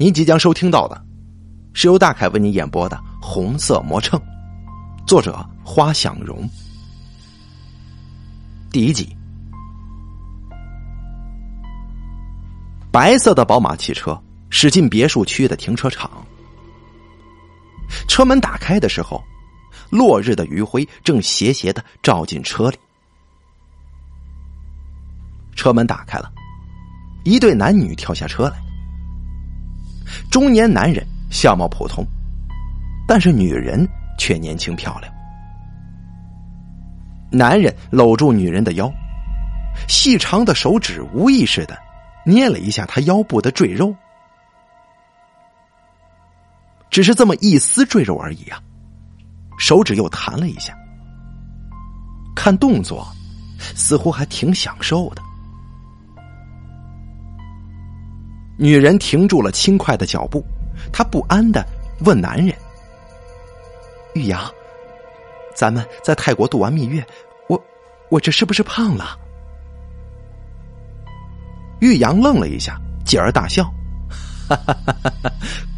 您即将收听到的是由大凯为您演播的《红色魔秤》，作者花想容，第一集。白色的宝马汽车驶进别墅区的停车场，车门打开的时候，落日的余晖正斜斜的照进车里。车门打开了，一对男女跳下车来。中年男人相貌普通，但是女人却年轻漂亮。男人搂住女人的腰，细长的手指无意识的捏了一下她腰部的赘肉，只是这么一丝赘肉而已啊！手指又弹了一下，看动作似乎还挺享受的。女人停住了轻快的脚步，她不安的问男人：“玉阳，咱们在泰国度完蜜月，我我这是不是胖了？”玉阳愣了一下，继而大笑：“哈哈哈哈，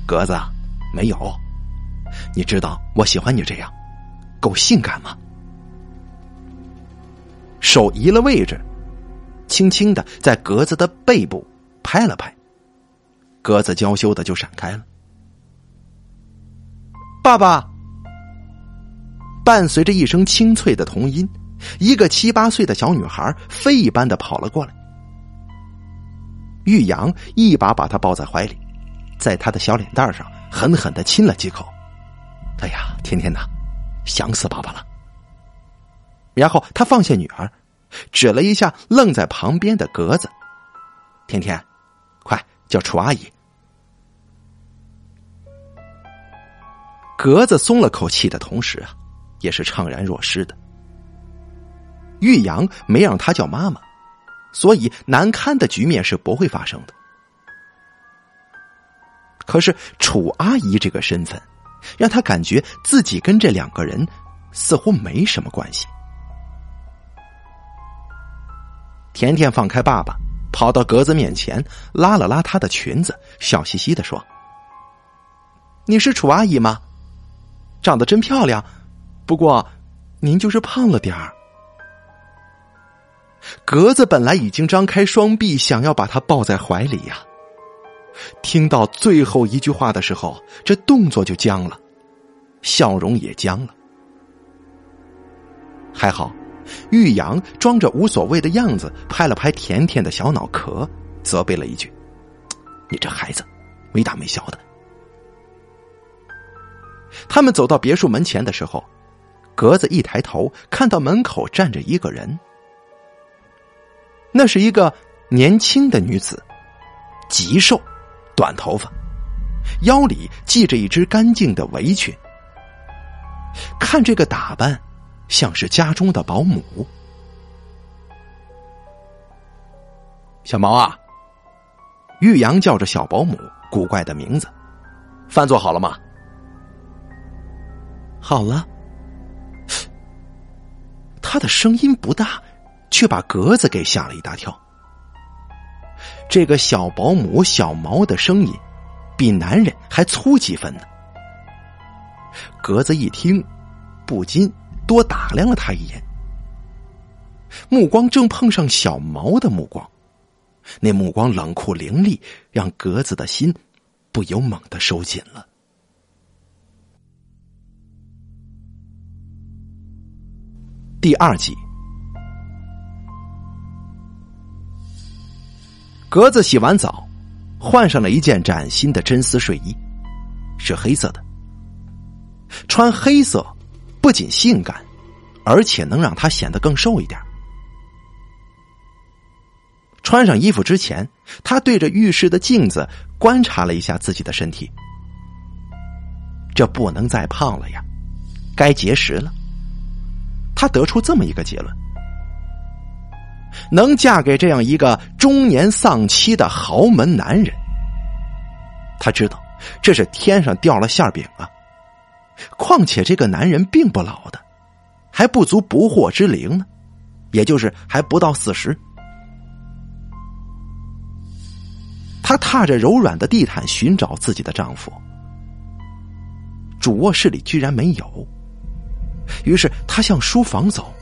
格子，没有，你知道我喜欢你这样，够性感吗？”手移了位置，轻轻的在格子的背部拍了拍。格子娇羞的就闪开了。爸爸，伴随着一声清脆的童音，一个七八岁的小女孩飞一般的跑了过来。玉阳一把把她抱在怀里，在她的小脸蛋上狠狠的亲了几口。哎呀，天天呐，想死爸爸了。然后他放下女儿，指了一下愣在旁边的格子，天天。快叫楚阿姨，格子松了口气的同时啊，也是怅然若失的。玉阳没让他叫妈妈，所以难堪的局面是不会发生的。可是楚阿姨这个身份，让他感觉自己跟这两个人似乎没什么关系。甜甜放开爸爸。跑到格子面前，拉了拉她的裙子，笑嘻嘻的说：“你是楚阿姨吗？长得真漂亮，不过您就是胖了点儿。”格子本来已经张开双臂，想要把她抱在怀里呀，听到最后一句话的时候，这动作就僵了，笑容也僵了。还好。玉阳装着无所谓的样子，拍了拍甜甜的小脑壳，责备了一句：“你这孩子，没大没小的。”他们走到别墅门前的时候，格子一抬头，看到门口站着一个人，那是一个年轻的女子，极瘦，短头发，腰里系着一只干净的围裙，看这个打扮。像是家中的保姆，小毛啊，玉阳叫着小保姆古怪的名字。饭做好了吗？好了。他的声音不大，却把格子给吓了一大跳。这个小保姆小毛的声音，比男人还粗几分呢。格子一听，不禁。多打量了他一眼，目光正碰上小毛的目光，那目光冷酷凌厉，让格子的心不由猛地收紧了。第二集，格子洗完澡，换上了一件崭新的真丝睡衣，是黑色的，穿黑色。不仅性感，而且能让她显得更瘦一点。穿上衣服之前，她对着浴室的镜子观察了一下自己的身体。这不能再胖了呀，该节食了。她得出这么一个结论：能嫁给这样一个中年丧妻的豪门男人，她知道这是天上掉了馅饼啊。况且这个男人并不老的，还不足不惑之龄呢，也就是还不到四十。她踏着柔软的地毯寻找自己的丈夫，主卧室里居然没有。于是她向书房走。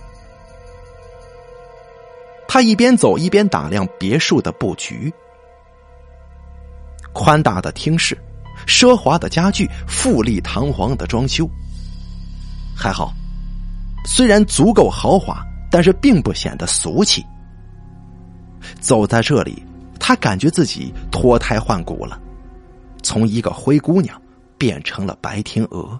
她一边走一边打量别墅的布局，宽大的厅室，奢华的家具，富丽堂皇的装修。还好，虽然足够豪华，但是并不显得俗气。走在这里，她感觉自己脱胎换骨了，从一个灰姑娘变成了白天鹅。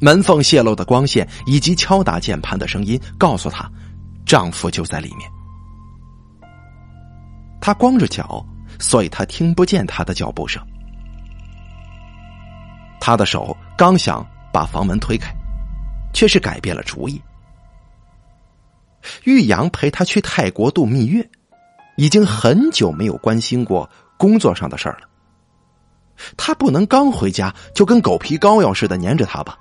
门缝泄露的光线以及敲打键盘的声音告诉她，丈夫就在里面。他光着脚，所以他听不见他的脚步声。他的手刚想把房门推开，却是改变了主意。玉阳陪他去泰国度蜜月，已经很久没有关心过工作上的事儿了。他不能刚回家就跟狗皮膏药似的粘着他吧？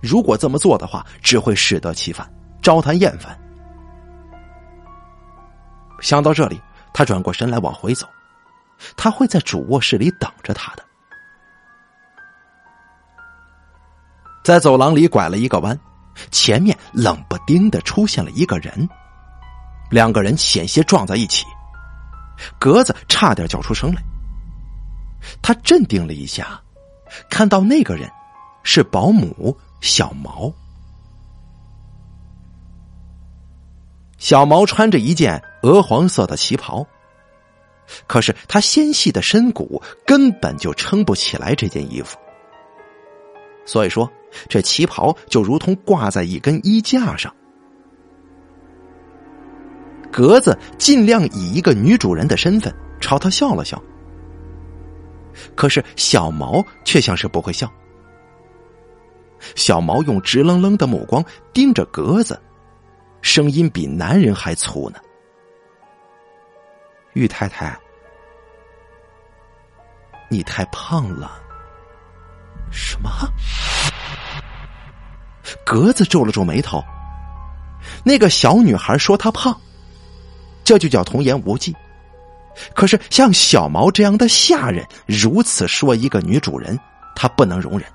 如果这么做的话，只会适得其反，招他厌烦。想到这里，他转过身来往回走，他会在主卧室里等着他的。在走廊里拐了一个弯，前面冷不丁的出现了一个人，两个人险些撞在一起，格子差点叫出声来。他镇定了一下，看到那个人是保姆。小毛，小毛穿着一件鹅黄色的旗袍，可是他纤细的身骨根本就撑不起来这件衣服，所以说这旗袍就如同挂在一根衣架上。格子尽量以一个女主人的身份朝他笑了笑，可是小毛却像是不会笑。小毛用直愣愣的目光盯着格子，声音比男人还粗呢。玉太太，你太胖了。什么？格子皱了皱眉头。那个小女孩说她胖，这就叫童言无忌。可是像小毛这样的下人如此说一个女主人，她不能容忍。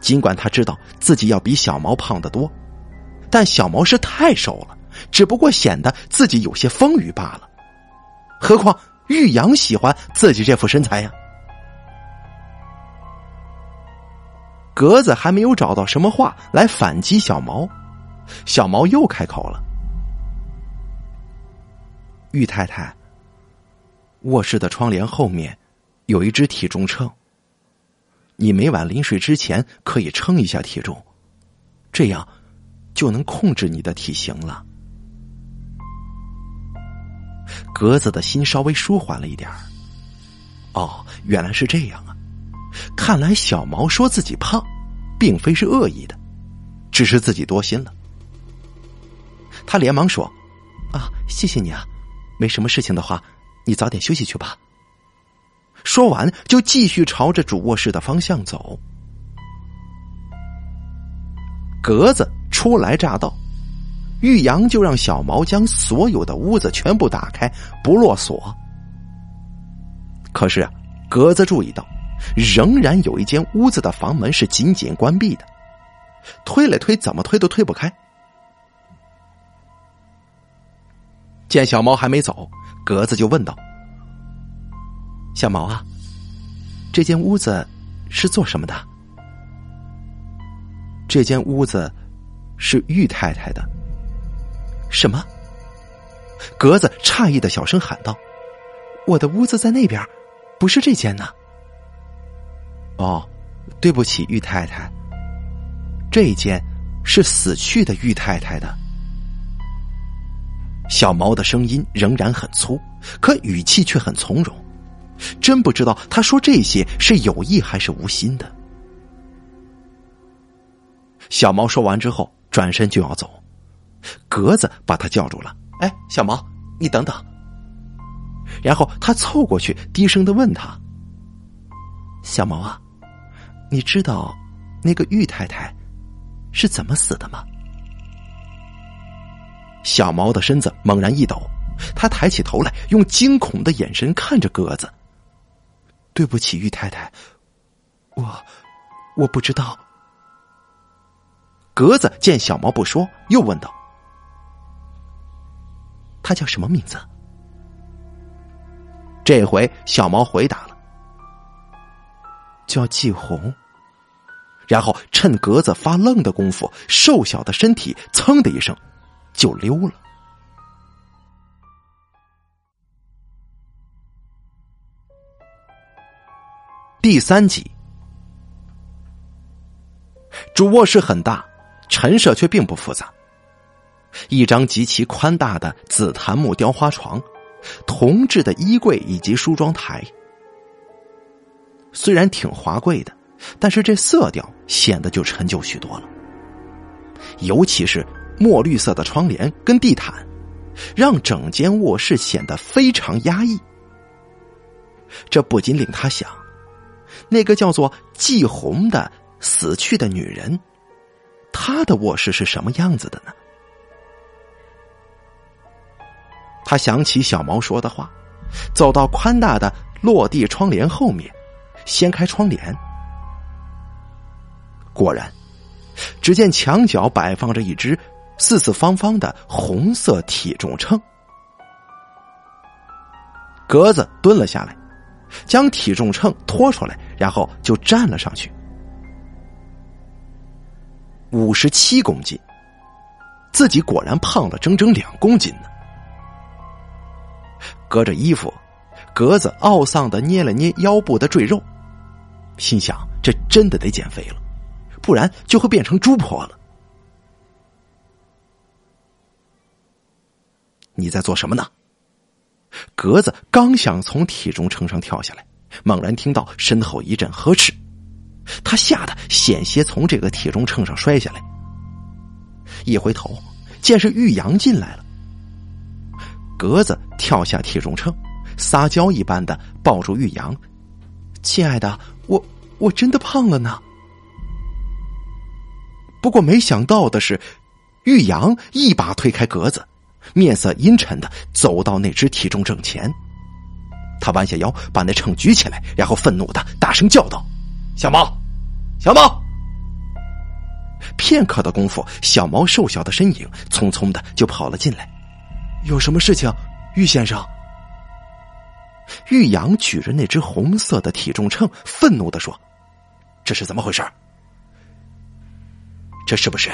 尽管他知道自己要比小毛胖得多，但小毛是太瘦了，只不过显得自己有些丰腴罢了。何况玉阳喜欢自己这副身材呀。格子还没有找到什么话来反击小毛，小毛又开口了：“玉太太，卧室的窗帘后面有一只体重秤。”你每晚临睡之前可以称一下体重，这样就能控制你的体型了。格子的心稍微舒缓了一点哦，原来是这样啊！看来小毛说自己胖，并非是恶意的，只是自己多心了。他连忙说：“啊，谢谢你啊！没什么事情的话，你早点休息去吧。”说完，就继续朝着主卧室的方向走。格子初来乍到，玉阳就让小毛将所有的屋子全部打开，不落锁。可是啊，格子注意到，仍然有一间屋子的房门是紧紧关闭的，推了推，怎么推都推不开。见小毛还没走，格子就问道。小毛啊，这间屋子是做什么的？这间屋子是玉太太的。什么？格子诧异的小声喊道：“我的屋子在那边，不是这间呢。”哦，对不起，玉太太，这一间是死去的玉太太的。小毛的声音仍然很粗，可语气却很从容。真不知道他说这些是有意还是无心的。小毛说完之后，转身就要走，格子把他叫住了。“哎，小毛，你等等。”然后他凑过去，低声的问他：“小毛啊，你知道那个玉太太是怎么死的吗？”小毛的身子猛然一抖，他抬起头来，用惊恐的眼神看着鸽子。对不起，玉太太，我我不知道。格子见小毛不说，又问道：“他叫什么名字？”这回小毛回答了：“叫季红。”然后趁格子发愣的功夫，瘦小的身体噌的一声就溜了。第三集，主卧室很大。陈设却并不复杂，一张极其宽大的紫檀木雕花床，铜制的衣柜以及梳妆台。虽然挺华贵的，但是这色调显得就陈旧许多了。尤其是墨绿色的窗帘跟地毯，让整间卧室显得非常压抑。这不禁令他想，那个叫做季红的死去的女人。她的卧室是什么样子的呢？他想起小毛说的话，走到宽大的落地窗帘后面，掀开窗帘，果然，只见墙角摆放着一只四四方方的红色体重秤。格子蹲了下来，将体重秤拖出来，然后就站了上去。五十七公斤，自己果然胖了整整两公斤呢。隔着衣服，格子懊丧的捏了捏腰部的赘肉，心想：这真的得减肥了，不然就会变成猪婆了。你在做什么呢？格子刚想从体重秤上跳下来，猛然听到身后一阵呵斥。他吓得险些从这个体重秤上摔下来，一回头，见是玉阳进来了。格子跳下体重秤，撒娇一般的抱住玉阳：“亲爱的，我我真的胖了呢。”不过没想到的是，玉阳一把推开格子，面色阴沉的走到那只体重秤前，他弯下腰把那秤举起来，然后愤怒的大声叫道。小毛，小毛。片刻的功夫，小毛瘦小的身影匆匆的就跑了进来。有什么事情，玉先生？玉阳举着那只红色的体重秤，愤怒的说：“这是怎么回事？这是不是，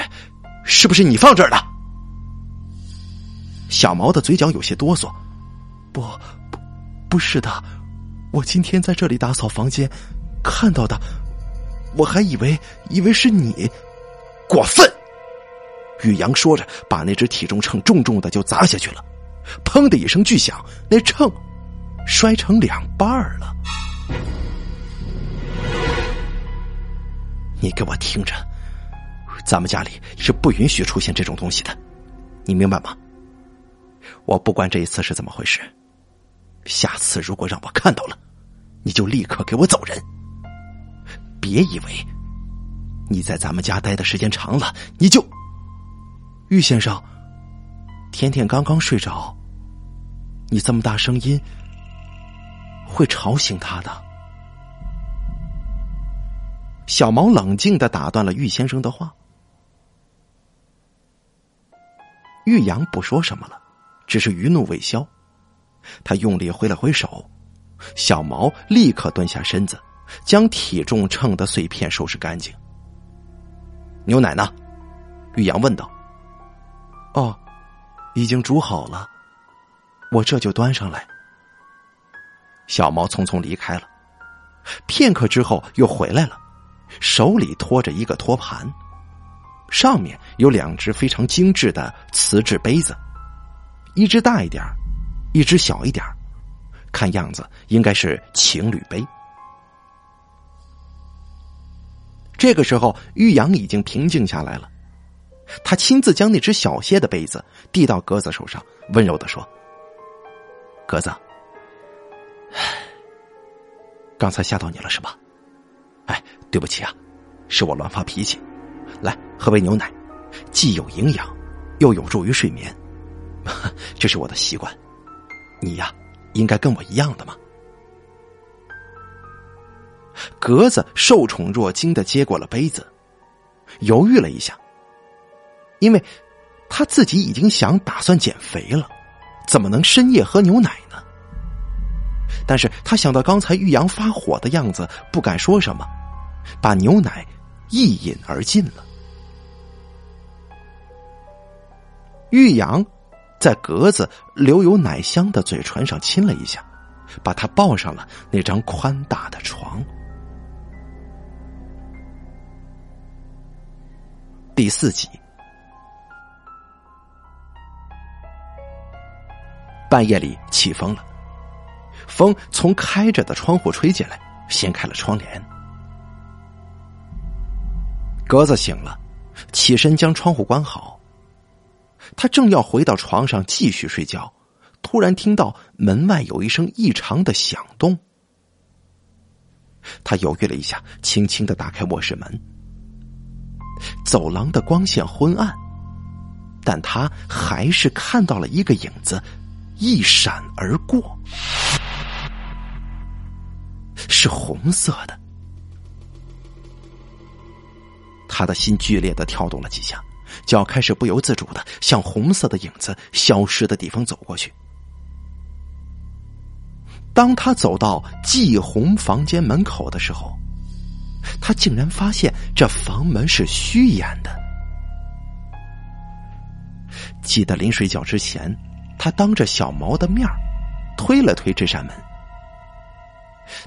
是不是你放这儿的？”小毛的嘴角有些哆嗦：“不，不，不是的，我今天在这里打扫房间。”看到的，我还以为以为是你，过分！玉阳说着，把那只体重秤重重的就砸下去了，砰的一声巨响，那秤摔成两半了。你给我听着，咱们家里是不允许出现这种东西的，你明白吗？我不管这一次是怎么回事，下次如果让我看到了，你就立刻给我走人。别以为你在咱们家待的时间长了，你就玉先生，甜甜刚刚睡着，你这么大声音会吵醒他的。小毛冷静的打断了玉先生的话，玉阳不说什么了，只是余怒未消，他用力挥了挥手，小毛立刻蹲下身子。将体重秤的碎片收拾干净。牛奶呢？玉阳问道。哦，已经煮好了，我这就端上来。小毛匆匆离开了，片刻之后又回来了，手里托着一个托盘，上面有两只非常精致的瓷质杯子，一只大一点一只小一点看样子应该是情侣杯。这个时候，玉阳已经平静下来了。他亲自将那只小些的杯子递到格子手上，温柔的说：“格子，刚才吓到你了是吧？哎，对不起啊，是我乱发脾气。来，喝杯牛奶，既有营养，又有助于睡眠，这是我的习惯。你呀，应该跟我一样的嘛。格子受宠若惊的接过了杯子，犹豫了一下，因为他自己已经想打算减肥了，怎么能深夜喝牛奶呢？但是他想到刚才玉阳发火的样子，不敢说什么，把牛奶一饮而尽了。玉阳在格子留有奶香的嘴唇上亲了一下，把他抱上了那张宽大的床。第四集，半夜里起风了，风从开着的窗户吹进来，掀开了窗帘。格子醒了，起身将窗户关好。他正要回到床上继续睡觉，突然听到门外有一声异常的响动。他犹豫了一下，轻轻的打开卧室门。走廊的光线昏暗，但他还是看到了一个影子一闪而过，是红色的。他的心剧烈的跳动了几下，脚开始不由自主的向红色的影子消失的地方走过去。当他走到季红房间门口的时候。他竟然发现这房门是虚掩的。记得临睡觉之前，他当着小毛的面推了推这扇门。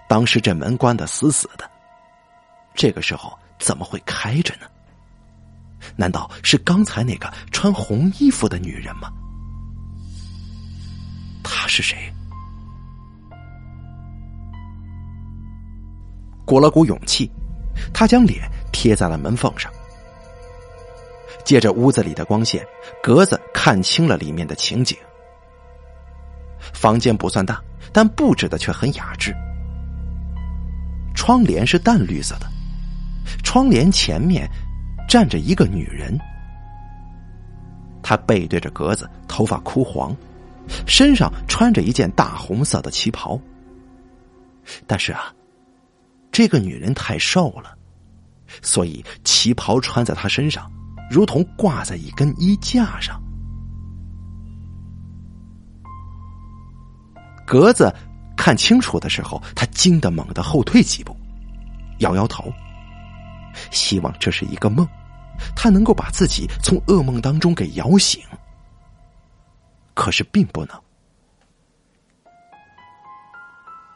当时这门关的死死的，这个时候怎么会开着呢？难道是刚才那个穿红衣服的女人吗？她是谁？鼓了鼓勇气。他将脸贴在了门缝上，借着屋子里的光线，格子看清了里面的情景。房间不算大，但布置的却很雅致。窗帘是淡绿色的，窗帘前面站着一个女人，她背对着格子，头发枯黄，身上穿着一件大红色的旗袍。但是啊。这个女人太瘦了，所以旗袍穿在她身上，如同挂在一根衣架上。格子看清楚的时候，他惊得猛地后退几步，摇摇头，希望这是一个梦，他能够把自己从噩梦当中给摇醒。可是并不能。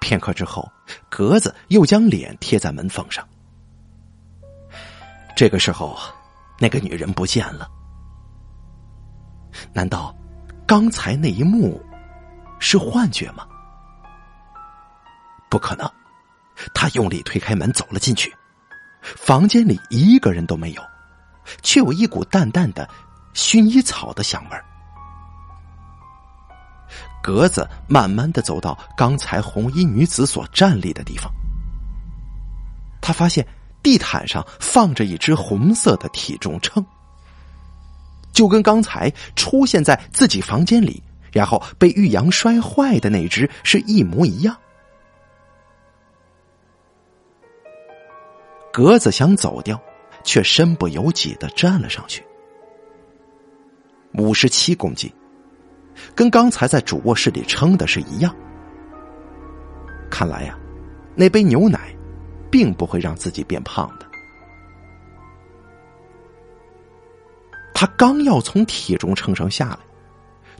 片刻之后，格子又将脸贴在门缝上。这个时候，那个女人不见了。难道刚才那一幕是幻觉吗？不可能！他用力推开门，走了进去。房间里一个人都没有，却有一股淡淡的薰衣草的香味。格子慢慢的走到刚才红衣女子所站立的地方，他发现地毯上放着一只红色的体重秤，就跟刚才出现在自己房间里，然后被玉阳摔坏的那只是一模一样。格子想走掉，却身不由己的站了上去，五十七公斤。跟刚才在主卧室里称的是一样。看来呀，那杯牛奶，并不会让自己变胖的。他刚要从体重秤上下来，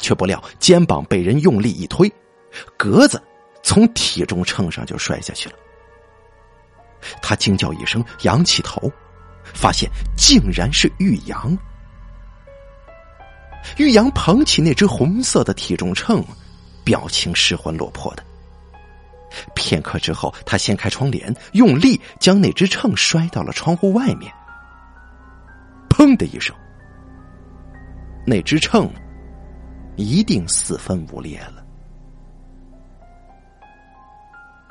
却不料肩膀被人用力一推，格子从体重秤上就摔下去了。他惊叫一声，仰起头，发现竟然是玉阳。玉阳捧起那只红色的体重秤，表情失魂落魄的。片刻之后，他掀开窗帘，用力将那只秤摔到了窗户外面。砰的一声，那只秤一定四分五裂了。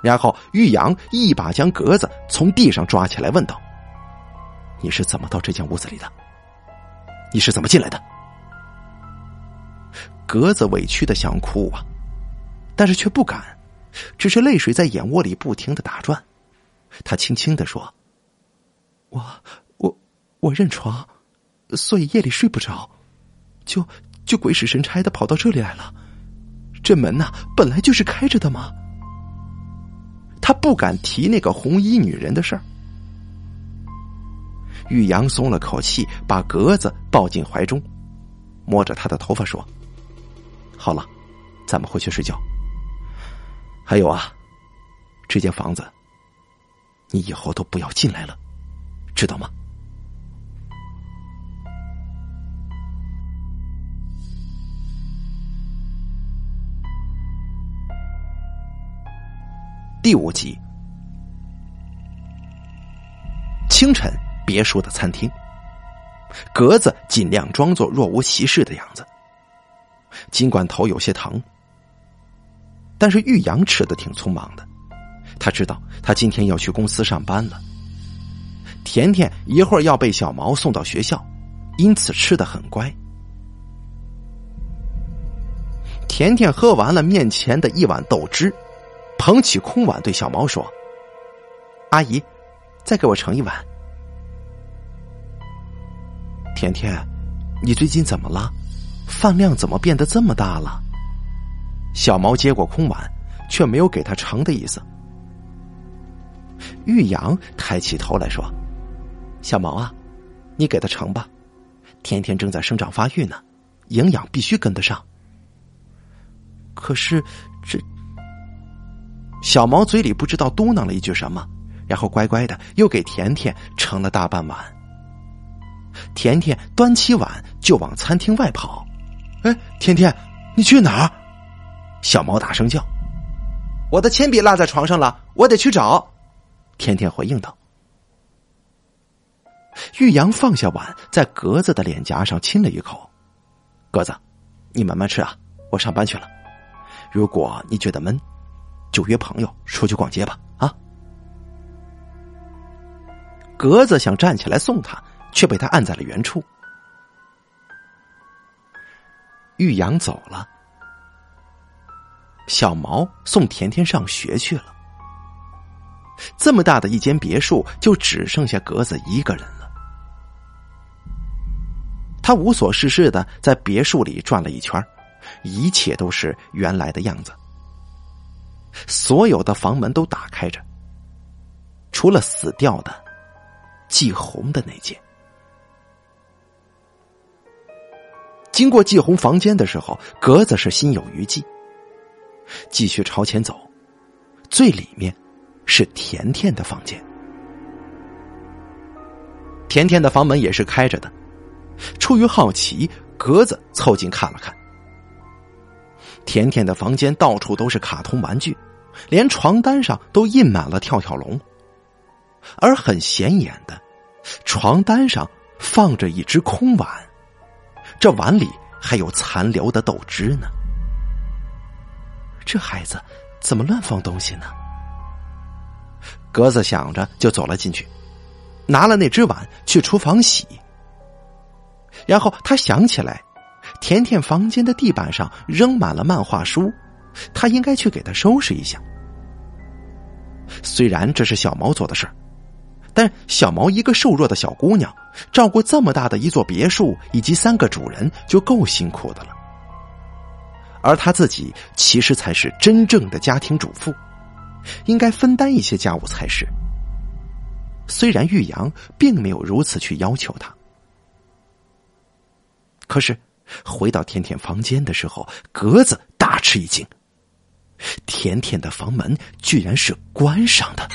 然后，玉阳一把将格子从地上抓起来，问道：“你是怎么到这间屋子里的？你是怎么进来的？”格子委屈的想哭啊，但是却不敢，只是泪水在眼窝里不停的打转。他轻轻的说：“我我我认床，所以夜里睡不着，就就鬼使神差的跑到这里来了。这门呐，本来就是开着的嘛。”他不敢提那个红衣女人的事儿。玉阳松了口气，把格子抱进怀中，摸着他的头发说。好了，咱们回去睡觉。还有啊，这间房子，你以后都不要进来了，知道吗？第五集，清晨，别墅的餐厅，格子尽量装作若无其事的样子。尽管头有些疼，但是玉阳吃的挺匆忙的。他知道他今天要去公司上班了。甜甜一会儿要被小毛送到学校，因此吃的很乖。甜甜喝完了面前的一碗豆汁，捧起空碗对小毛说：“阿姨，再给我盛一碗。”甜甜，你最近怎么了？饭量怎么变得这么大了？小毛接过空碗，却没有给他盛的意思。玉阳抬起头来说：“小毛啊，你给他盛吧。甜甜正在生长发育呢，营养必须跟得上。”可是这……小毛嘴里不知道嘟囔了一句什么，然后乖乖的又给甜甜盛了大半碗。甜甜端起碗就往餐厅外跑。哎，甜甜，你去哪儿？小毛大声叫：“我的铅笔落在床上了，我得去找。”甜甜回应道。玉阳放下碗，在格子的脸颊上亲了一口：“格子，你慢慢吃啊，我上班去了。如果你觉得闷，就约朋友出去逛街吧。”啊！格子想站起来送他，却被他按在了原处。玉阳走了，小毛送甜甜上学去了。这么大的一间别墅，就只剩下格子一个人了。他无所事事的在别墅里转了一圈，一切都是原来的样子。所有的房门都打开着，除了死掉的季红的那间。经过季红房间的时候，格子是心有余悸。继续朝前走，最里面是甜甜的房间。甜甜的房门也是开着的。出于好奇，格子凑近看了看。甜甜的房间到处都是卡通玩具，连床单上都印满了跳跳龙。而很显眼的，床单上放着一只空碗。这碗里还有残留的豆汁呢，这孩子怎么乱放东西呢？格子想着就走了进去，拿了那只碗去厨房洗。然后他想起来，甜甜房间的地板上扔满了漫画书，他应该去给他收拾一下。虽然这是小毛做的事儿。但小毛一个瘦弱的小姑娘，照顾这么大的一座别墅以及三个主人就够辛苦的了。而她自己其实才是真正的家庭主妇，应该分担一些家务才是。虽然玉阳并没有如此去要求她，可是回到甜甜房间的时候，格子大吃一惊，甜甜的房门居然是关上的。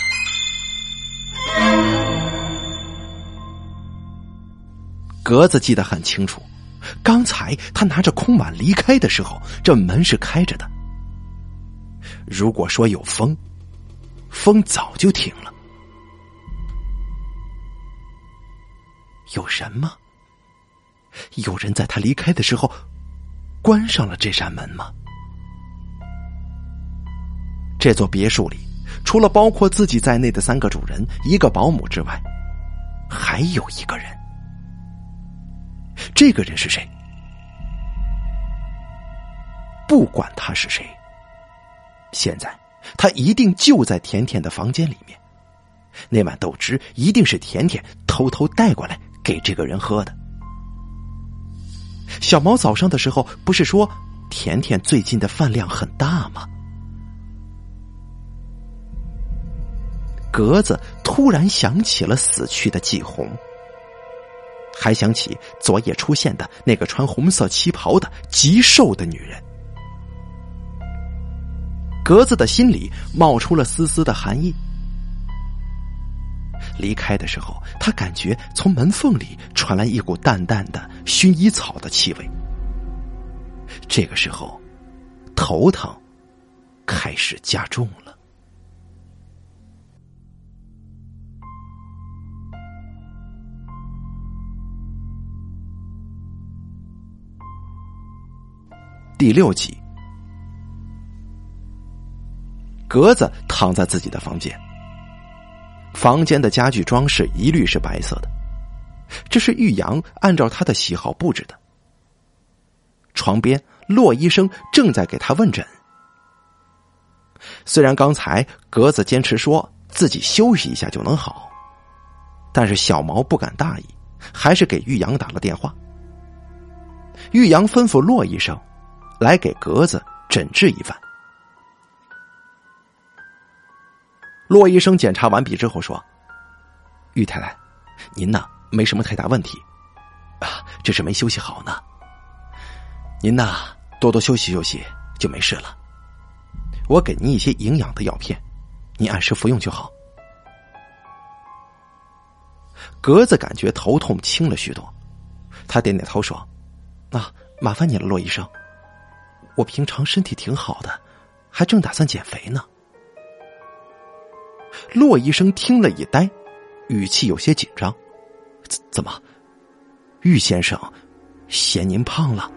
格子记得很清楚，刚才他拿着空碗离开的时候，这门是开着的。如果说有风，风早就停了。有人吗？有人在他离开的时候关上了这扇门吗？这座别墅里。除了包括自己在内的三个主人、一个保姆之外，还有一个人。这个人是谁？不管他是谁。现在他一定就在甜甜的房间里面。那碗豆汁一定是甜甜偷偷带过来给这个人喝的。小毛早上的时候不是说甜甜最近的饭量很大吗？格子突然想起了死去的季红，还想起昨夜出现的那个穿红色旗袍的极瘦的女人。格子的心里冒出了丝丝的寒意。离开的时候，他感觉从门缝里传来一股淡淡的薰衣草的气味。这个时候，头疼开始加重了。第六集，格子躺在自己的房间。房间的家具装饰一律是白色的，这是玉阳按照他的喜好布置的。床边，骆医生正在给他问诊。虽然刚才格子坚持说自己休息一下就能好，但是小毛不敢大意，还是给玉阳打了电话。玉阳吩咐骆医生来给格子诊治一番。骆医生检查完毕之后说：“玉太太，您呢没什么太大问题，啊，只是没休息好呢。您呢多多休息休息就没事了。我给您一些营养的药片，您按时服用就好。”格子感觉头痛轻了许多，他点点头说：“啊，麻烦你了，骆医生。我平常身体挺好的，还正打算减肥呢。”骆医生听了一呆，语气有些紧张：“怎怎么，玉先生嫌您胖了？”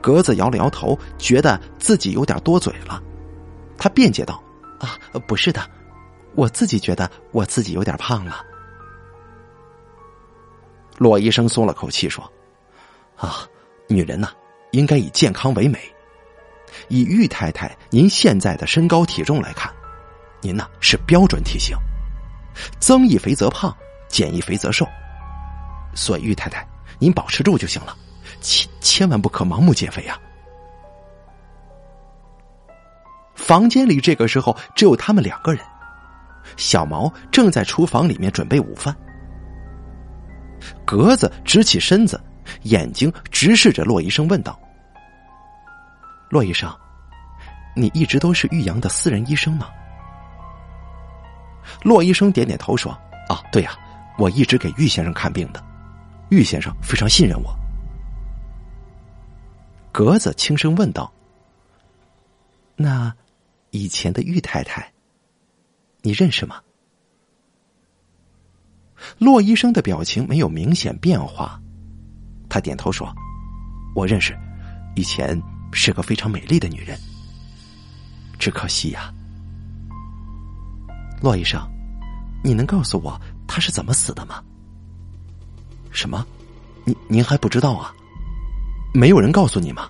格子摇了摇头，觉得自己有点多嘴了。他辩解道：“啊，不是的，我自己觉得我自己有点胖了。”骆医生松了口气说：“啊，女人呐，应该以健康为美。以玉太太您现在的身高体重来看。”您呢是标准体型，增一肥则胖，减一肥则瘦。所以玉太太，您保持住就行了，千千万不可盲目减肥啊！房间里这个时候只有他们两个人，小毛正在厨房里面准备午饭。格子直起身子，眼睛直视着骆医生问道：“骆医生，你一直都是玉阳的私人医生吗？”骆医生点点头说：“啊，对呀，我一直给玉先生看病的，玉先生非常信任我。”格子轻声问道：“那以前的玉太太，你认识吗？”骆医生的表情没有明显变化，他点头说：“我认识，以前是个非常美丽的女人，只可惜呀。”骆医生，你能告诉我他是怎么死的吗？什么？您您还不知道啊？没有人告诉你吗？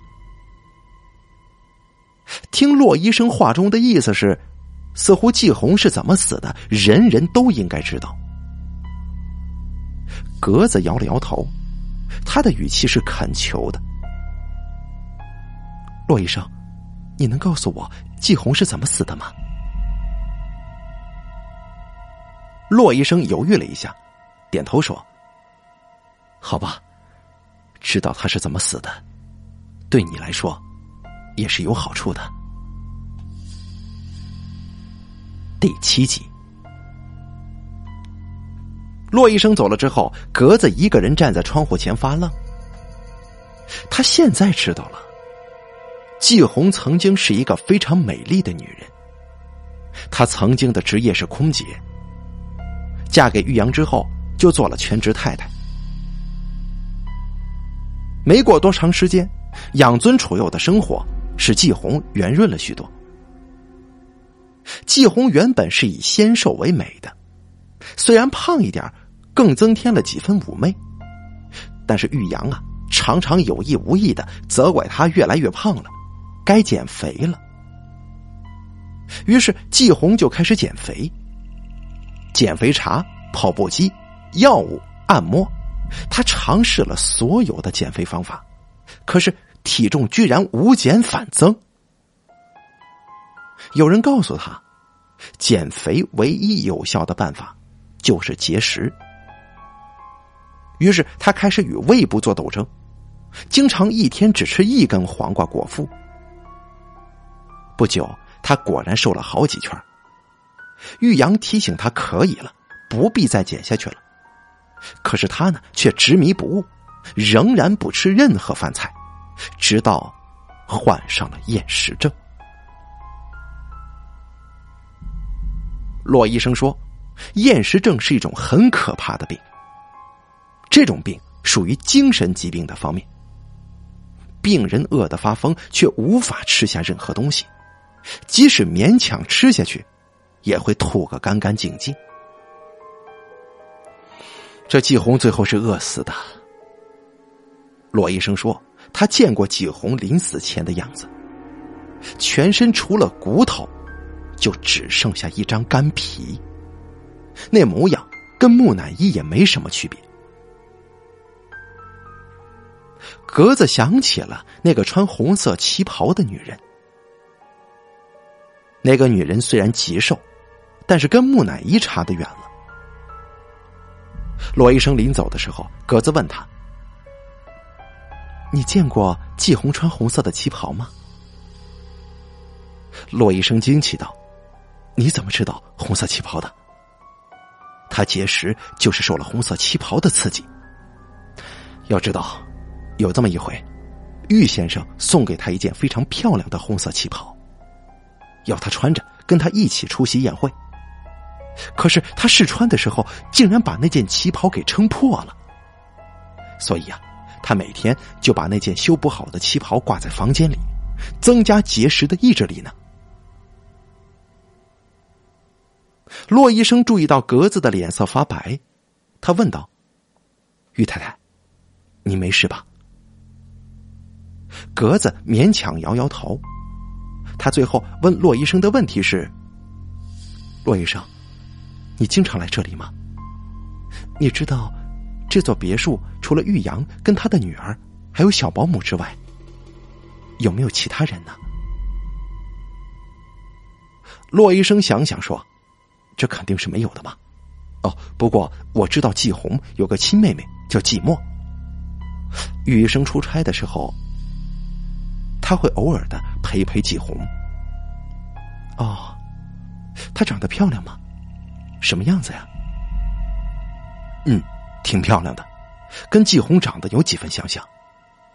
听骆医生话中的意思是，似乎季红是怎么死的，人人都应该知道。格子摇了摇头，他的语气是恳求的。骆医生，你能告诉我季红是怎么死的吗？骆医生犹豫了一下，点头说：“好吧，知道他是怎么死的，对你来说也是有好处的。”第七集，骆医生走了之后，格子一个人站在窗户前发愣。他现在知道了，季红曾经是一个非常美丽的女人，她曾经的职业是空姐。嫁给玉阳之后，就做了全职太太。没过多长时间，养尊处优的生活使季红圆润了许多。季红原本是以纤瘦为美的，虽然胖一点，更增添了几分妩媚。但是玉阳啊，常常有意无意的责怪她越来越胖了，该减肥了。于是季红就开始减肥，减肥茶、跑步机、药物、按摩，他尝试了所有的减肥方法，可是体重居然无减反增。有人告诉他，减肥唯一有效的办法就是节食。于是他开始与胃部做斗争，经常一天只吃一根黄瓜果腹。不久，他果然瘦了好几圈。玉阳提醒他可以了，不必再减下去了。可是他呢，却执迷不悟，仍然不吃任何饭菜，直到患上了厌食症。骆医生说，厌食症是一种很可怕的病。这种病属于精神疾病的方面。病人饿得发疯，却无法吃下任何东西，即使勉强吃下去，也会吐个干干净净。这季红最后是饿死的。骆医生说，他见过季红临死前的样子，全身除了骨头，就只剩下一张干皮，那模样跟木乃伊也没什么区别。格子想起了那个穿红色旗袍的女人。那个女人虽然极瘦，但是跟木乃伊差得远了。罗医生临走的时候，格子问他：“你见过季红穿红色的旗袍吗？”罗医生惊奇道：“你怎么知道红色旗袍的？”他结石就是受了红色旗袍的刺激。要知道。有这么一回，玉先生送给他一件非常漂亮的红色旗袍，要他穿着跟他一起出席宴会。可是他试穿的时候，竟然把那件旗袍给撑破了。所以呀，他每天就把那件修补好的旗袍挂在房间里，增加节食的意志力呢。骆医生注意到格子的脸色发白，他问道：“玉太太，你没事吧？”格子勉强摇摇头，他最后问骆医生的问题是：“骆医生，你经常来这里吗？你知道这座别墅除了玉阳跟他的女儿，还有小保姆之外，有没有其他人呢？”骆医生想想说：“这肯定是没有的嘛。哦，不过我知道季红有个亲妹妹叫季墨。玉医生出差的时候。”他会偶尔的陪陪季红。哦，她长得漂亮吗？什么样子呀？嗯，挺漂亮的，跟季红长得有几分相像。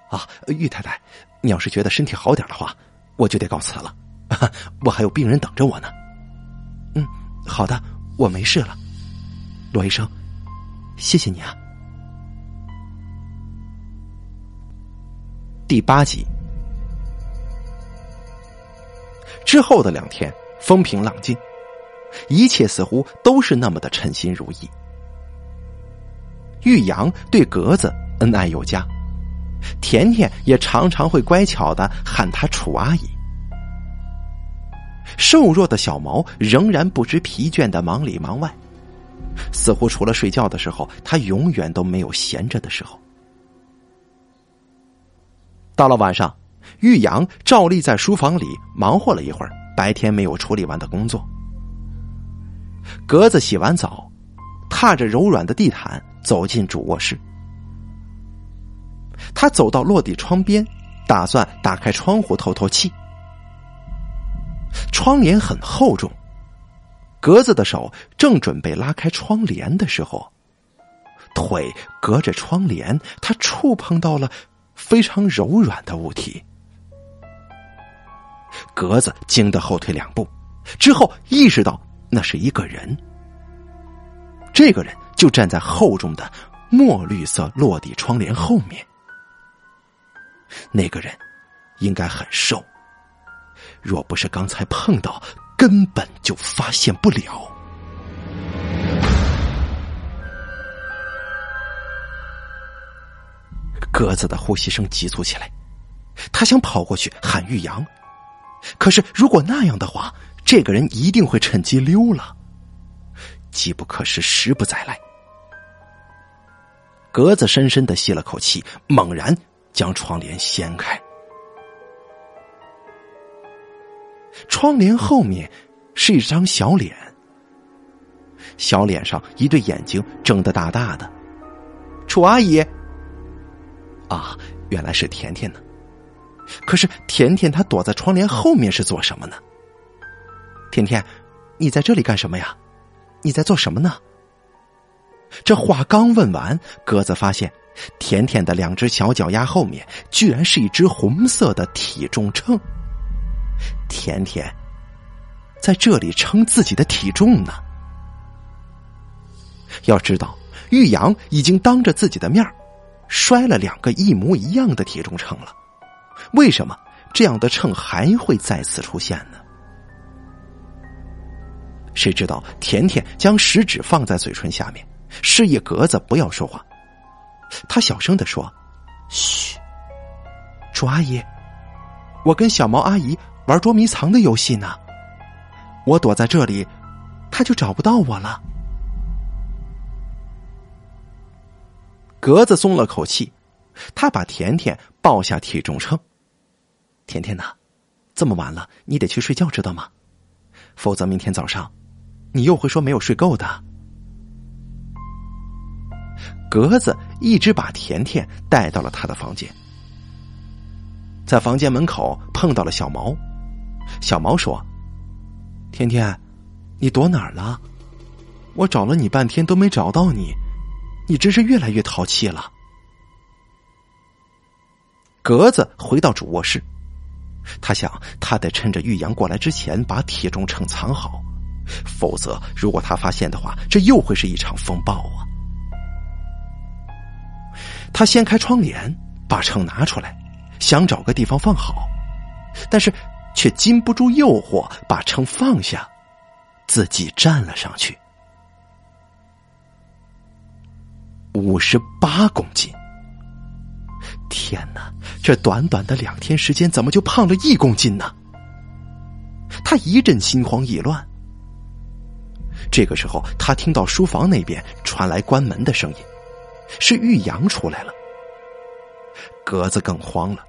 啊，玉太太，你要是觉得身体好点的话，我就得告辞了。我还有病人等着我呢。嗯，好的，我没事了。罗医生，谢谢你啊。第八集。之后的两天风平浪静，一切似乎都是那么的称心如意。玉阳对格子恩爱有加，甜甜也常常会乖巧的喊他楚阿姨。瘦弱的小毛仍然不知疲倦的忙里忙外，似乎除了睡觉的时候，他永远都没有闲着的时候。到了晚上。玉阳照例在书房里忙活了一会儿，白天没有处理完的工作。格子洗完澡，踏着柔软的地毯走进主卧室。他走到落地窗边，打算打开窗户透透气。窗帘很厚重，格子的手正准备拉开窗帘的时候，腿隔着窗帘，他触碰到了非常柔软的物体。格子惊得后退两步，之后意识到那是一个人。这个人就站在厚重的墨绿色落地窗帘后面。那个人应该很瘦，若不是刚才碰到，根本就发现不了。鸽子的呼吸声急促起来，他想跑过去喊玉阳，可是如果那样的话，这个人一定会趁机溜了。机不可失，时不再来。格子深深的吸了口气，猛然将窗帘掀开。窗帘后面是一张小脸，小脸上一对眼睛睁得大大的。楚阿姨，啊，原来是甜甜呢。可是甜甜她躲在窗帘后面是做什么呢？甜甜，你在这里干什么呀？你在做什么呢？这话刚问完，鸽子发现甜甜的两只小脚丫后面居然是一只红色的体重秤。甜甜在这里称自己的体重呢。要知道，玉阳已经当着自己的面摔了两个一模一样的体重秤了，为什么这样的秤还会再次出现呢？谁知道甜甜将食指放在嘴唇下面，示意格子不要说话。他小声的说：“嘘，楚阿姨，我跟小毛阿姨玩捉迷藏的游戏呢。我躲在这里，他就找不到我了。”格子松了口气，他把甜甜抱下体重秤。甜甜呐，这么晚了，你得去睡觉，知道吗？否则明天早上。你又会说没有睡够的。格子一直把甜甜带到了他的房间，在房间门口碰到了小毛。小毛说：“甜甜，你躲哪儿了？我找了你半天都没找到你，你真是越来越淘气了。”格子回到主卧室，他想，他得趁着玉阳过来之前把体重秤藏好。否则，如果他发现的话，这又会是一场风暴啊！他掀开窗帘，把秤拿出来，想找个地方放好，但是却禁不住诱惑，把秤放下，自己站了上去。五十八公斤！天哪，这短短的两天时间，怎么就胖了一公斤呢？他一阵心慌意乱。这个时候，他听到书房那边传来关门的声音，是玉阳出来了。格子更慌了，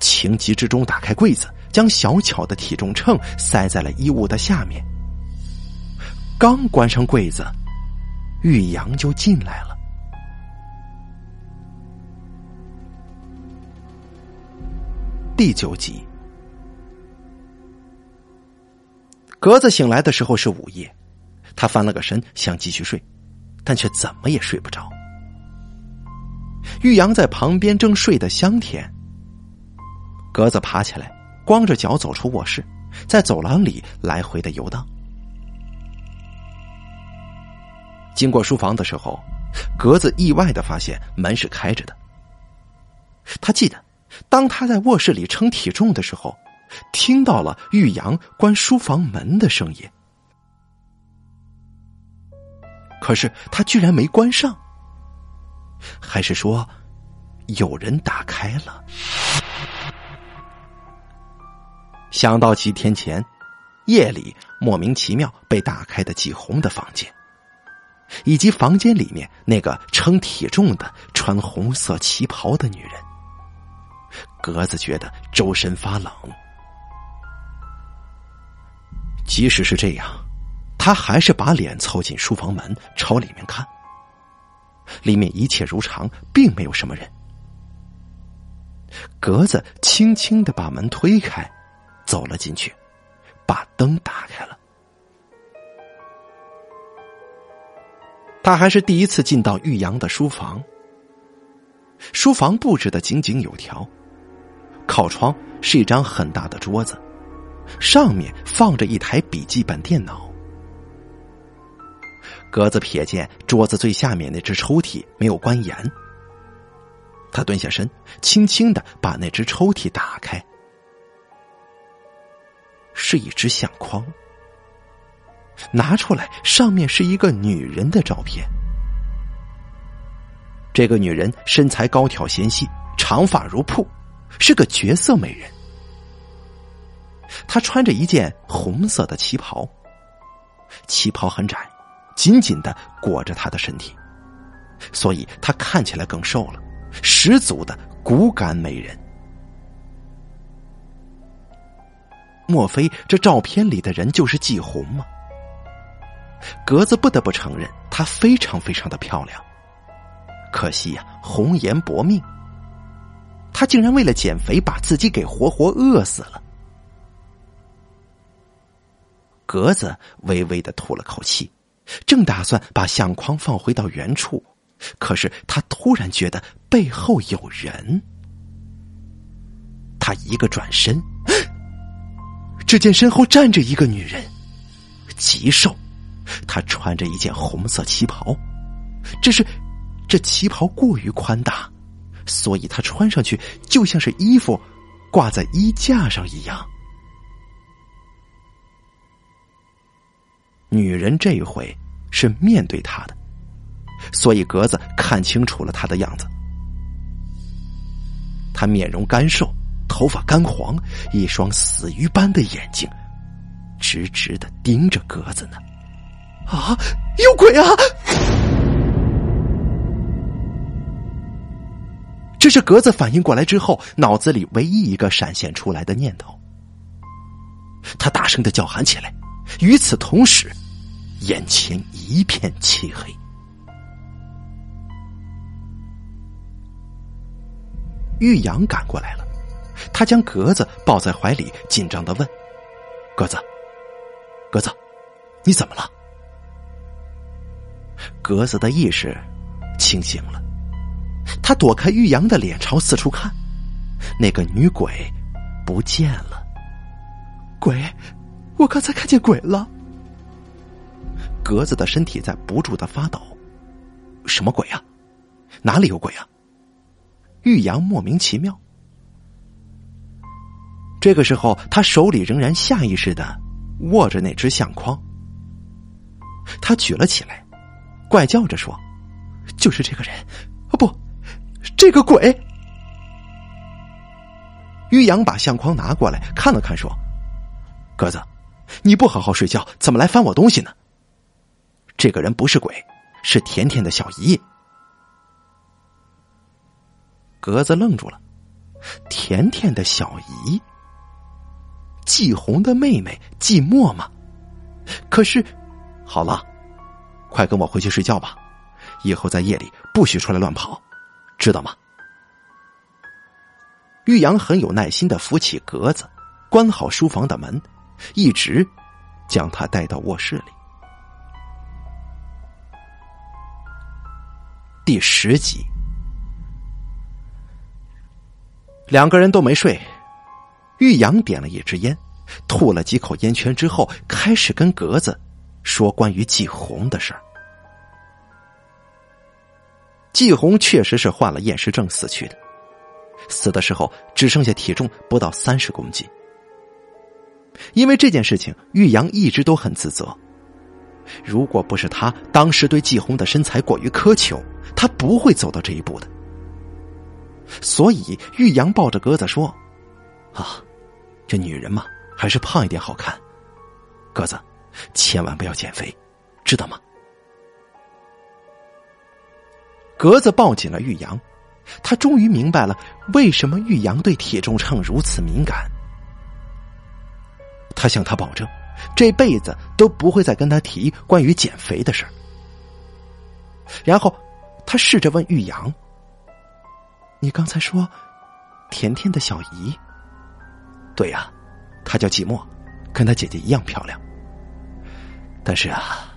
情急之中打开柜子，将小巧的体重秤塞在了衣物的下面。刚关上柜子，玉阳就进来了。第九集，格子醒来的时候是午夜。他翻了个身，想继续睡，但却怎么也睡不着。玉阳在旁边正睡得香甜。格子爬起来，光着脚走出卧室，在走廊里来回的游荡。经过书房的时候，格子意外的发现门是开着的。他记得，当他在卧室里称体重的时候，听到了玉阳关书房门的声音。可是他居然没关上，还是说有人打开了？想到几天前夜里莫名其妙被打开的季红的房间，以及房间里面那个称体重的穿红色旗袍的女人，格子觉得周身发冷。即使是这样。他还是把脸凑近书房门，朝里面看。里面一切如常，并没有什么人。格子轻轻的把门推开，走了进去，把灯打开了。他还是第一次进到玉阳的书房。书房布置的井井有条，靠窗是一张很大的桌子，上面放着一台笔记本电脑。格子瞥见桌子最下面那只抽屉没有关严，他蹲下身，轻轻的把那只抽屉打开，是一只相框，拿出来，上面是一个女人的照片。这个女人身材高挑纤细，长发如瀑，是个绝色美人。她穿着一件红色的旗袍，旗袍很窄，紧紧的裹着她的身体，所以她看起来更瘦了，十足的骨感美人。莫非这照片里的人就是季红吗？格子不得不承认，她非常非常的漂亮。可惜呀，红颜薄命。她竟然为了减肥，把自己给活活饿死了。格子微微的吐了口气，正打算把相框放回到原处，可是他突然觉得背后有人。他一个转身，只见身后站着一个女人，极瘦。她穿着一件红色旗袍，只是这旗袍过于宽大，所以她穿上去就像是衣服挂在衣架上一样。女人这一回是面对他的，所以格子看清楚了他的样子。他面容干瘦，头发干黄，一双死鱼般的眼睛，直直的盯着格子呢。啊！有鬼啊！这是格子反应过来之后脑子里唯一一个闪现出来的念头。他大声的叫喊起来，与此同时。眼前一片漆黑，玉阳赶过来了，他将格子抱在怀里，紧张的问：“格子，格子，你怎么了？”格子的意识清醒了，他躲开玉阳的脸，朝四处看，那个女鬼不见了。鬼，我刚才看见鬼了。格子的身体在不住的发抖，什么鬼呀？哪里有鬼啊？玉阳莫名其妙。这个时候，他手里仍然下意识的握着那只相框，他举了起来，怪叫着说：“就是这个人，啊不，这个鬼！”玉阳把相框拿过来看了看，说：“格子，你不好好睡觉，怎么来翻我东西呢？”这个人不是鬼，是甜甜的小姨。格子愣住了，甜甜的小姨，季红的妹妹季墨吗？可是，好了，快跟我回去睡觉吧，以后在夜里不许出来乱跑，知道吗？玉阳很有耐心的扶起格子，关好书房的门，一直将他带到卧室里。第十集，两个人都没睡。玉阳点了一支烟，吐了几口烟圈之后，开始跟格子说关于季红的事儿。季红确实是患了厌食症死去的，死的时候只剩下体重不到三十公斤。因为这件事情，玉阳一直都很自责。如果不是他当时对季红的身材过于苛求，他不会走到这一步的。所以玉阳抱着鸽子说：“啊，这女人嘛，还是胖一点好看。鸽子，千万不要减肥，知道吗？”格子抱紧了玉阳，他终于明白了为什么玉阳对体重秤如此敏感。他向他保证。这辈子都不会再跟他提关于减肥的事儿。然后，他试着问玉阳：“你刚才说，甜甜的小姨？对呀，她叫季墨，跟她姐姐一样漂亮。但是啊，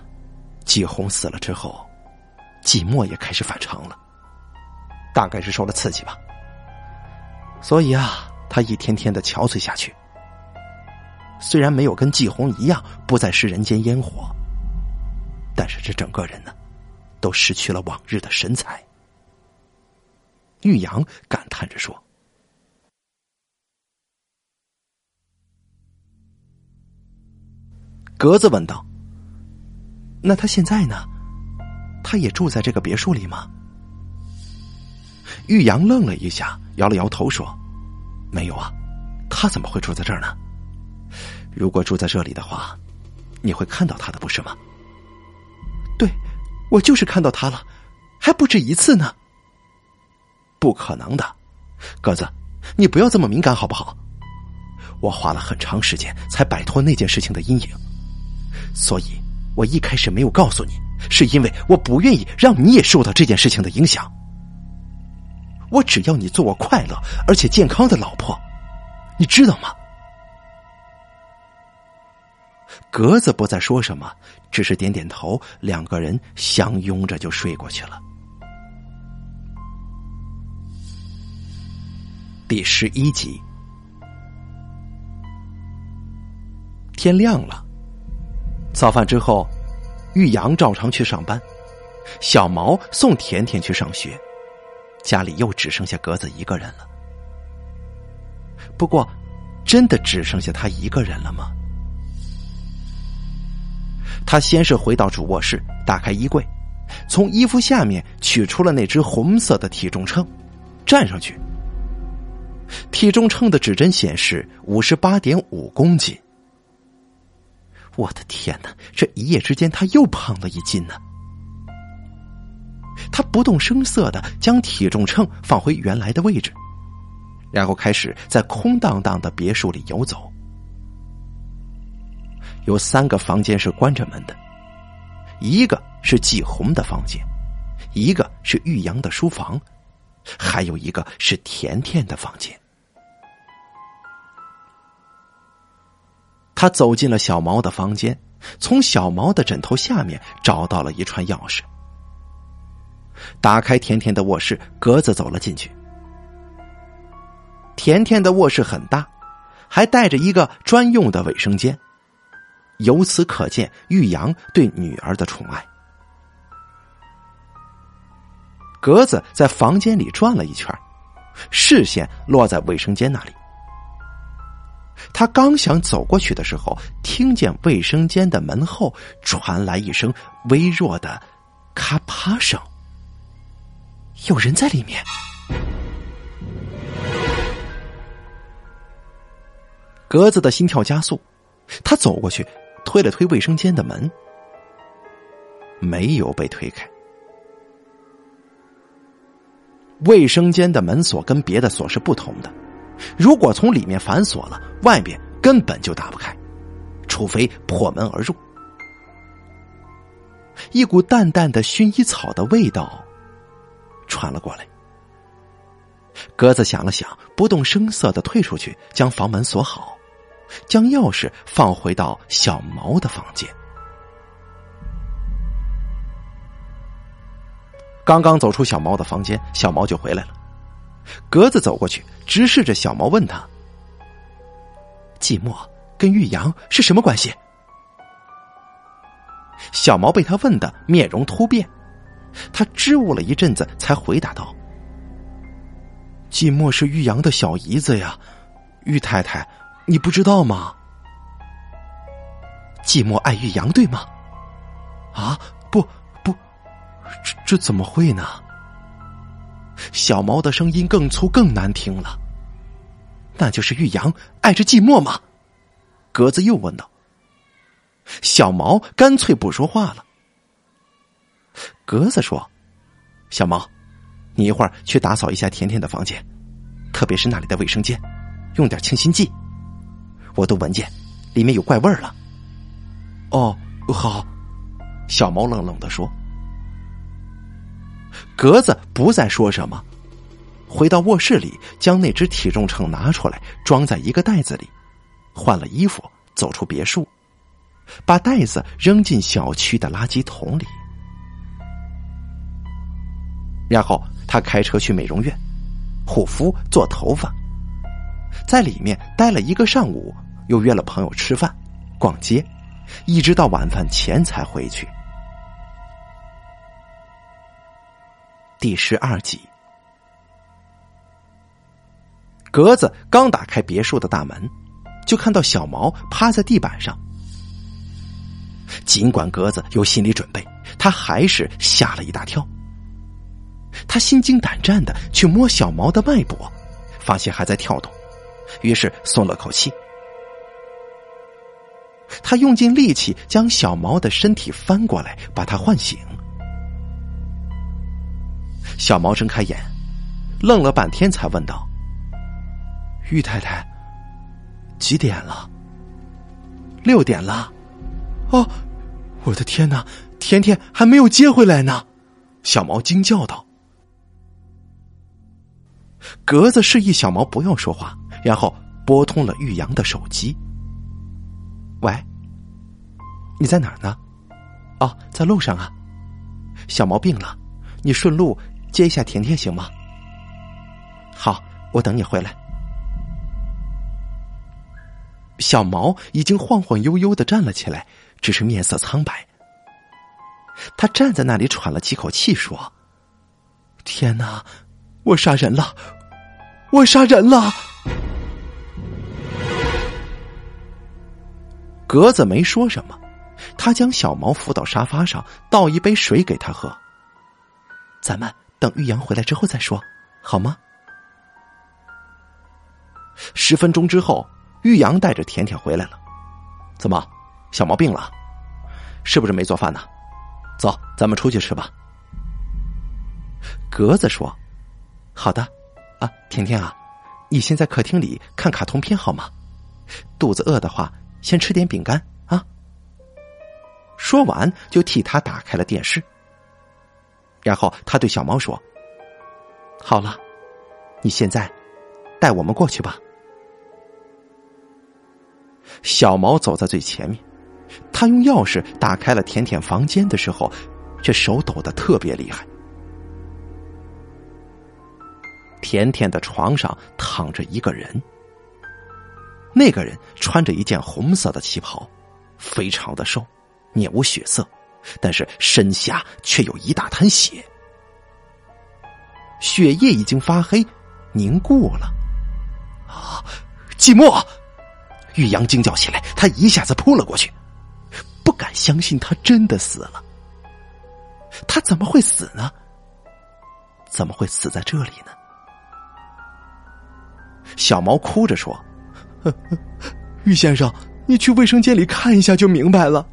季红死了之后，季墨也开始反常了，大概是受了刺激吧。所以啊，他一天天的憔悴下去。”虽然没有跟季红一样不再食人间烟火，但是这整个人呢，都失去了往日的神采。玉阳感叹着说：“格子问道，那他现在呢？他也住在这个别墅里吗？”玉阳愣了一下，摇了摇头说：“没有啊，他怎么会住在这儿呢？如果住在这里的话，你会看到他的，不是吗？”“对，我就是看到他了，还不止一次呢。”“不可能的，鸽子，你不要这么敏感好不好？我花了很长时间才摆脱那件事情的阴影，所以我一开始没有告诉你，是因为我不愿意让你也受到这件事情的影响。”我只要你做我快乐而且健康的老婆，你知道吗？格子不再说什么，只是点点头，两个人相拥着就睡过去了。第十一集，天亮了，早饭之后，玉阳照常去上班，小毛送甜甜去上学。家里又只剩下格子一个人了。不过，真的只剩下他一个人了吗？他先是回到主卧室，打开衣柜，从衣服下面取出了那只红色的体重秤，站上去。体重秤的指针显示五十八点五公斤。我的天哪！这一夜之间，他又胖了一斤呢。他不动声色的将体重秤放回原来的位置，然后开始在空荡荡的别墅里游走。有三个房间是关着门的，一个是季红的房间，一个是玉阳的书房，还有一个是甜甜的房间。他走进了小毛的房间，从小毛的枕头下面找到了一串钥匙。打开甜甜的卧室，格子走了进去。甜甜的卧室很大，还带着一个专用的卫生间，由此可见玉阳对女儿的宠爱。格子在房间里转了一圈，视线落在卫生间那里。他刚想走过去的时候，听见卫生间的门后传来一声微弱的“咔啪”声。有人在里面，格子的心跳加速，他走过去，推了推卫生间的门，没有被推开。卫生间的门锁跟别的锁是不同的，如果从里面反锁了，外边根本就打不开，除非破门而入。一股淡淡的薰衣草的味道。传了过来，鸽子想了想，不动声色的退出去，将房门锁好，将钥匙放回到小毛的房间。刚刚走出小毛的房间，小毛就回来了。格子走过去，直视着小毛，问他：“寂寞跟玉阳是什么关系？”小毛被他问的面容突变。他支吾了一阵子，才回答道：“季墨是玉阳的小姨子呀，玉太太，你不知道吗？季墨爱玉阳，对吗？啊，不不，这这怎么会呢？”小毛的声音更粗更难听了。那就是玉阳爱着季墨吗？格子又问道。小毛干脆不说话了。格子说：“小毛，你一会儿去打扫一下甜甜的房间，特别是那里的卫生间，用点清新剂。我都闻见里面有怪味儿了。”哦，好。小毛冷冷的说。格子不再说什么，回到卧室里，将那只体重秤拿出来，装在一个袋子里，换了衣服，走出别墅，把袋子扔进小区的垃圾桶里。然后他开车去美容院，护肤做头发，在里面待了一个上午，又约了朋友吃饭、逛街，一直到晚饭前才回去。第十二集，格子刚打开别墅的大门，就看到小毛趴在地板上。尽管格子有心理准备，他还是吓了一大跳。他心惊胆战的去摸小毛的脉搏，发现还在跳动，于是松了口气。他用尽力气将小毛的身体翻过来，把他唤醒。小毛睁开眼，愣了半天，才问道：“玉太太，几点了？六点了。哦，我的天哪！甜甜还没有接回来呢。”小毛惊叫道。格子示意小毛不要说话，然后拨通了玉阳的手机。你在哪儿呢？哦，在路上啊。小毛病了，你顺路接一下甜甜行吗？好，我等你回来。小毛已经晃晃悠悠的站了起来，只是面色苍白。他站在那里喘了几口气，说：“天哪，我杀人了！我杀人了！”格子没说什么，他将小毛扶到沙发上，倒一杯水给他喝。咱们等玉阳回来之后再说，好吗？十分钟之后，玉阳带着甜甜回来了。怎么，小毛病了？是不是没做饭呢？走，咱们出去吃吧。格子说：“好的。”啊，甜甜啊，你先在客厅里看卡通片好吗？肚子饿的话。先吃点饼干！说完，就替他打开了电视。然后他对小猫说：“好了，你现在带我们过去吧。”小毛走在最前面，他用钥匙打开了甜甜房间的时候，这手抖得特别厉害。甜甜的床上躺着一个人。那个人穿着一件红色的旗袍，非常的瘦，面无血色，但是身下却有一大滩血，血液已经发黑，凝固了。啊！寂寞，玉阳惊叫起来，他一下子扑了过去，不敢相信他真的死了。他怎么会死呢？怎么会死在这里呢？小毛哭着说。玉先生，你去卫生间里看一下就明白了。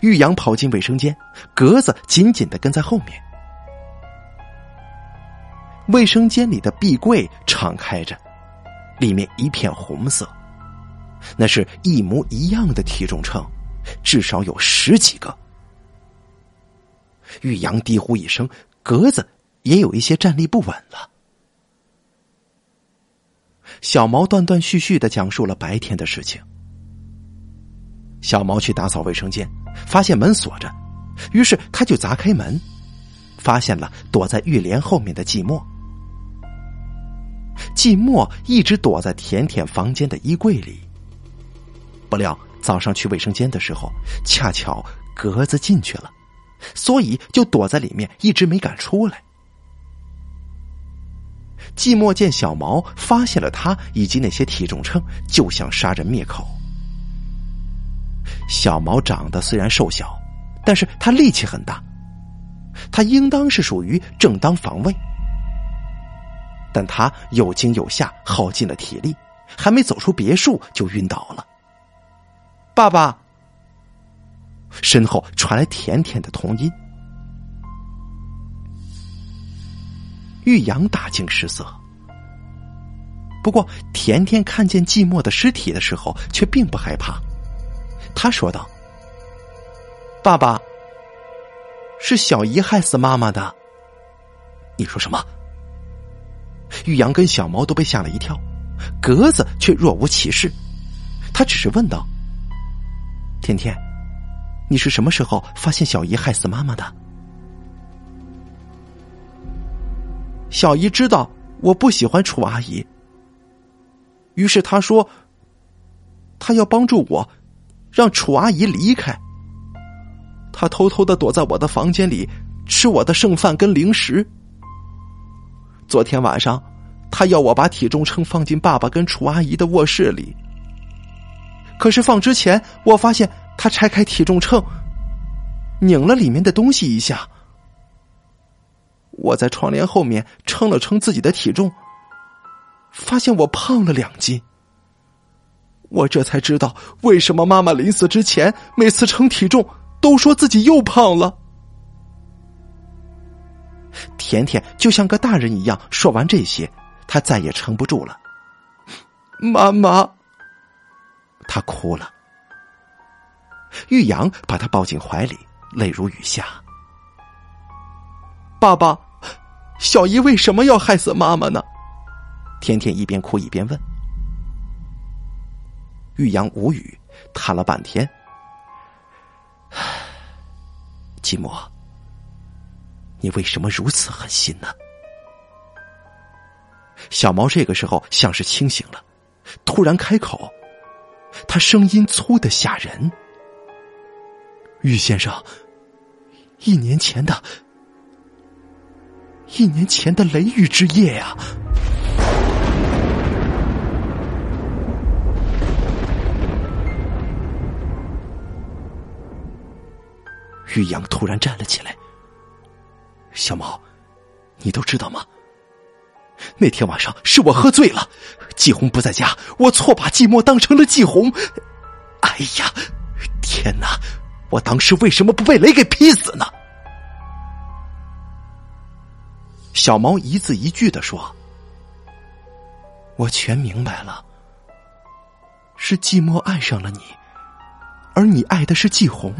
玉阳跑进卫生间，格子紧紧的跟在后面。卫生间里的壁柜敞开着，里面一片红色，那是一模一样的体重秤，至少有十几个。玉阳低呼一声，格子也有一些站立不稳了。小毛断断续续的讲述了白天的事情。小毛去打扫卫生间，发现门锁着，于是他就砸开门，发现了躲在浴帘后面的寂寞。寂寞一直躲在甜甜房间的衣柜里。不料早上去卫生间的时候，恰巧格子进去了，所以就躲在里面，一直没敢出来。寂寞见小毛发现了他以及那些体重秤，就想杀人灭口。小毛长得虽然瘦小，但是他力气很大，他应当是属于正当防卫。但他有惊有吓，耗尽了体力，还没走出别墅就晕倒了。爸爸，身后传来甜甜的童音。玉阳大惊失色，不过甜甜看见寂寞的尸体的时候，却并不害怕。他说道：“爸爸，是小姨害死妈妈的。”你说什么？玉阳跟小毛都被吓了一跳，格子却若无其事。他只是问道：“甜甜，你是什么时候发现小姨害死妈妈的？”小姨知道我不喜欢楚阿姨，于是她说：“她要帮助我，让楚阿姨离开。”她偷偷的躲在我的房间里吃我的剩饭跟零食。昨天晚上，她要我把体重秤放进爸爸跟楚阿姨的卧室里。可是放之前，我发现她拆开体重秤，拧了里面的东西一下。我在窗帘后面称了称自己的体重，发现我胖了两斤。我这才知道为什么妈妈临死之前每次称体重都说自己又胖了。甜甜就像个大人一样，说完这些，她再也撑不住了。妈妈，她哭了。玉阳把她抱进怀里，泪如雨下。爸爸，小姨为什么要害死妈妈呢？甜甜一边哭一边问。玉阳无语，叹了半天。寂寞，你为什么如此狠心呢？小毛这个时候像是清醒了，突然开口，他声音粗的吓人。玉先生，一年前的，一年前的雷雨之夜呀！玉阳突然站了起来。小毛，你都知道吗？那天晚上是我喝醉了，季红不在家，我错把季墨当成了季红。哎呀，天哪！我当时为什么不被雷给劈死呢？小毛一字一句的说：“我全明白了，是季墨爱上了你，而你爱的是季红。”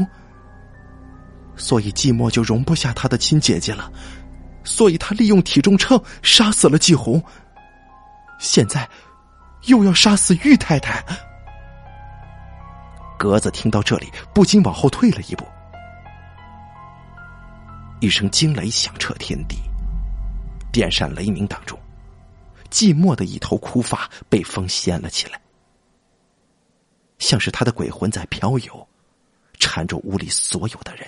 所以季墨就容不下他的亲姐姐了，所以他利用体重秤杀死了季红。现在又要杀死玉太太。格子听到这里，不禁往后退了一步。一声惊雷响彻天地，电闪雷鸣当中，季墨的一头枯发被风掀了起来，像是他的鬼魂在飘游，缠住屋里所有的人。